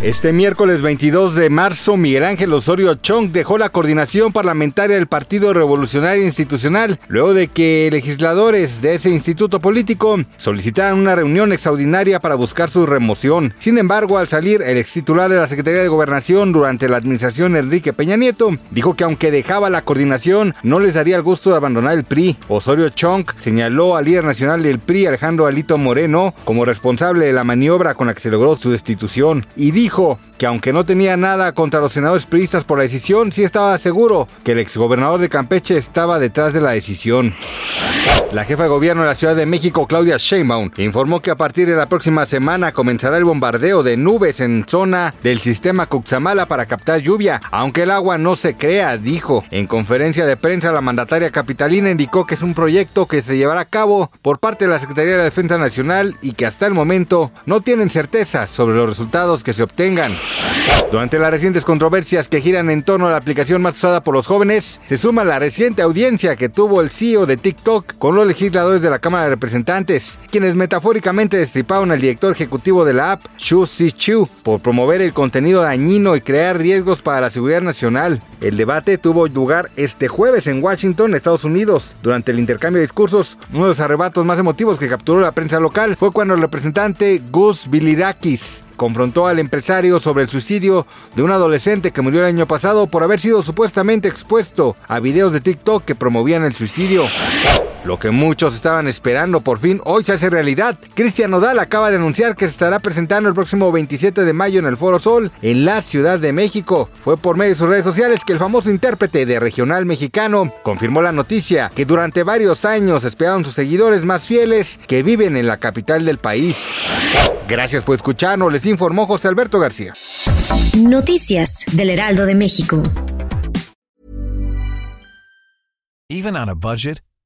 Este miércoles 22 de marzo, Miguel Ángel Osorio Chong dejó la coordinación parlamentaria del Partido Revolucionario Institucional, luego de que legisladores de ese instituto político solicitaran una reunión extraordinaria para buscar su remoción. Sin embargo, al salir, el ex titular de la Secretaría de Gobernación durante la administración Enrique Peña Nieto dijo que aunque dejaba la coordinación, no les daría el gusto de abandonar el PRI. Osorio Chong señaló al líder nacional del PRI, Alejandro Alito Moreno, como responsable de la maniobra con la que se logró su destitución y dijo dijo que aunque no tenía nada contra los senadores priistas por la decisión, sí estaba seguro que el exgobernador de Campeche estaba detrás de la decisión. La jefa de gobierno de la Ciudad de México, Claudia Sheinbaum, informó que a partir de la próxima semana comenzará el bombardeo de nubes en zona del sistema Cuxamala para captar lluvia, aunque el agua no se crea, dijo. En conferencia de prensa, la mandataria capitalina indicó que es un proyecto que se llevará a cabo por parte de la Secretaría de la Defensa Nacional y que hasta el momento no tienen certeza sobre los resultados que se obtengan. Durante las recientes controversias que giran en torno a la aplicación más usada por los jóvenes, se suma la reciente audiencia que tuvo el CEO de TikTok con los legisladores de la Cámara de Representantes, quienes metafóricamente destriparon al director ejecutivo de la app, Xu Chu, por promover el contenido dañino y crear riesgos para la seguridad nacional. El debate tuvo lugar este jueves en Washington, Estados Unidos. Durante el intercambio de discursos, uno de los arrebatos más emotivos que capturó la prensa local fue cuando el representante Gus Bilirakis confrontó al empresario sobre el suicidio de un adolescente que murió el año pasado por haber sido supuestamente expuesto a videos de TikTok que promovían el suicidio. Lo que muchos estaban esperando por fin hoy se hace realidad. Cristian Nodal acaba de anunciar que se estará presentando el próximo 27 de mayo en el Foro Sol en la Ciudad de México. Fue por medio de sus redes sociales que el famoso intérprete de regional mexicano confirmó la noticia que durante varios años esperaron sus seguidores más fieles que viven en la capital del país. Gracias por escucharnos, les informó José Alberto García. Noticias del Heraldo de México. Even on a budget,